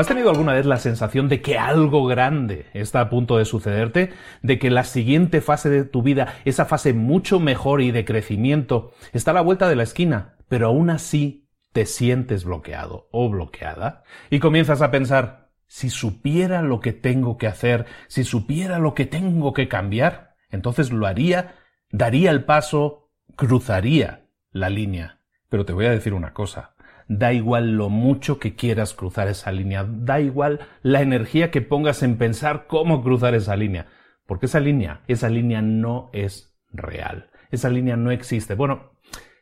¿Has tenido alguna vez la sensación de que algo grande está a punto de sucederte? ¿De que la siguiente fase de tu vida, esa fase mucho mejor y de crecimiento, está a la vuelta de la esquina, pero aún así te sientes bloqueado o bloqueada? Y comienzas a pensar, si supiera lo que tengo que hacer, si supiera lo que tengo que cambiar, entonces lo haría, daría el paso, cruzaría la línea. Pero te voy a decir una cosa, da igual lo mucho que quieras cruzar esa línea, da igual la energía que pongas en pensar cómo cruzar esa línea, porque esa línea, esa línea no es real, esa línea no existe. Bueno,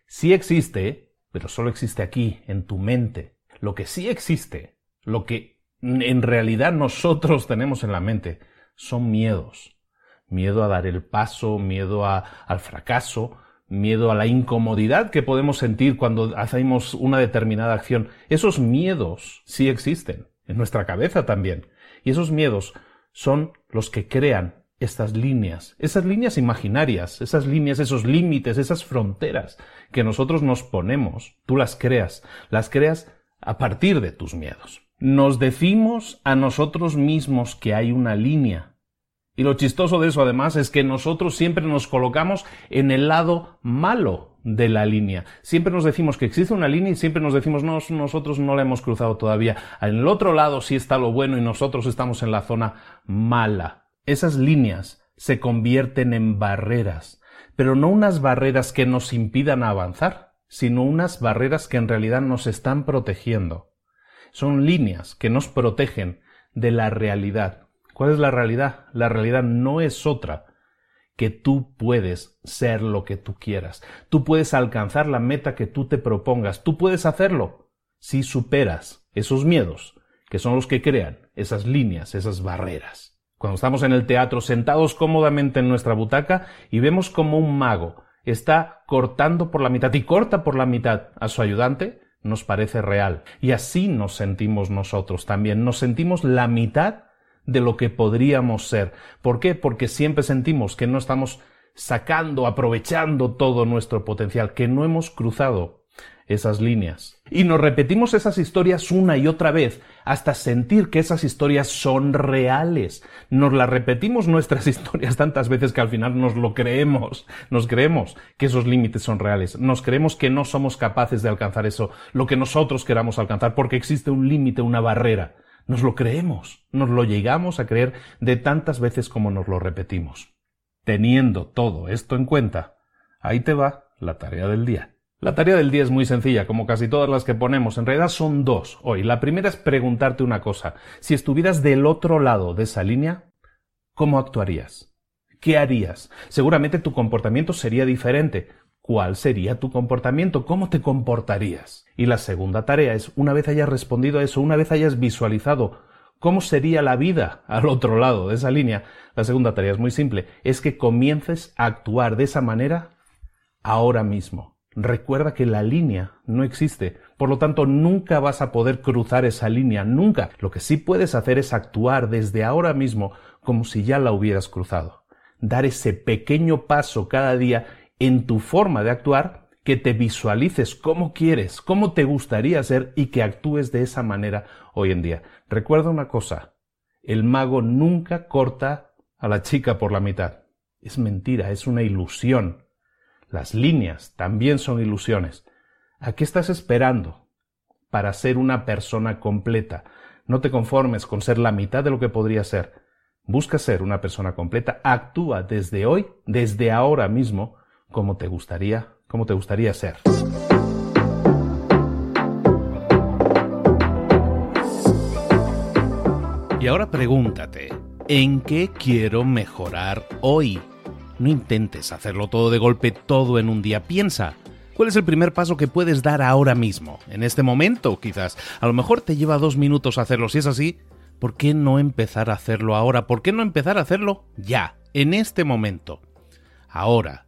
sí existe, pero solo existe aquí, en tu mente. Lo que sí existe, lo que en realidad nosotros tenemos en la mente, son miedos. Miedo a dar el paso, miedo al fracaso, miedo a la incomodidad que podemos sentir cuando hacemos una determinada acción. Esos miedos sí existen, en nuestra cabeza también. Y esos miedos son los que crean estas líneas, esas líneas imaginarias, esas líneas, esos límites, esas fronteras que nosotros nos ponemos. Tú las creas, las creas a partir de tus miedos. Nos decimos a nosotros mismos que hay una línea y lo chistoso de eso además es que nosotros siempre nos colocamos en el lado malo de la línea. Siempre nos decimos que existe una línea y siempre nos decimos no, nosotros no la hemos cruzado todavía. En el otro lado sí está lo bueno y nosotros estamos en la zona mala. Esas líneas se convierten en barreras, pero no unas barreras que nos impidan avanzar, sino unas barreras que en realidad nos están protegiendo. Son líneas que nos protegen de la realidad ¿Cuál es la realidad? La realidad no es otra que tú puedes ser lo que tú quieras. Tú puedes alcanzar la meta que tú te propongas. Tú puedes hacerlo si superas esos miedos, que son los que crean esas líneas, esas barreras. Cuando estamos en el teatro sentados cómodamente en nuestra butaca y vemos como un mago está cortando por la mitad y corta por la mitad a su ayudante, nos parece real. Y así nos sentimos nosotros también. Nos sentimos la mitad de lo que podríamos ser. ¿Por qué? Porque siempre sentimos que no estamos sacando, aprovechando todo nuestro potencial, que no hemos cruzado esas líneas. Y nos repetimos esas historias una y otra vez hasta sentir que esas historias son reales. Nos las repetimos nuestras historias tantas veces que al final nos lo creemos. Nos creemos que esos límites son reales. Nos creemos que no somos capaces de alcanzar eso, lo que nosotros queramos alcanzar, porque existe un límite, una barrera Nos lo creemos, nos lo llegamos a creer de tantas veces como nos lo repetimos. Teniendo todo esto en cuenta, ahí te va la tarea del día. La tarea del día es muy sencilla, como casi todas las que ponemos. En realidad son dos hoy. La primera es preguntarte una cosa. Si estuvieras del otro lado de esa línea, ¿cómo actuarías? ¿Qué harías? Seguramente tu comportamiento sería diferente. ¿Cuál sería tu comportamiento? ¿Cómo te comportarías? Y la segunda tarea es, una vez hayas respondido a eso, una vez hayas visualizado cómo sería la vida al otro lado de esa línea, la segunda tarea es muy simple, es que comiences a actuar de esa manera ahora mismo. Recuerda que la línea no existe, por lo tanto nunca vas a poder cruzar esa línea, nunca. Lo que sí puedes hacer es actuar desde ahora mismo como si ya la hubieras cruzado. Dar ese pequeño paso cada día en tu forma de actuar, que te visualices cómo quieres, cómo te gustaría ser y que actúes de esa manera hoy en día. Recuerda una cosa, el mago nunca corta a la chica por la mitad. Es mentira, es una ilusión. Las líneas también son ilusiones. ¿A qué estás esperando para ser una persona completa? No te conformes con ser la mitad de lo que podría ser. Busca ser una persona completa. Actúa desde hoy, desde ahora mismo, como te gustaría, como te gustaría ser. Y ahora pregúntate, ¿en qué quiero mejorar hoy? No intentes hacerlo todo de golpe, todo en un día. Piensa, ¿cuál es el primer paso que puedes dar ahora mismo? En este momento, quizás. A lo mejor te lleva dos minutos hacerlo. Si es así, ¿por qué no empezar a hacerlo ahora? ¿Por qué no empezar a hacerlo ya, en este momento? Ahora.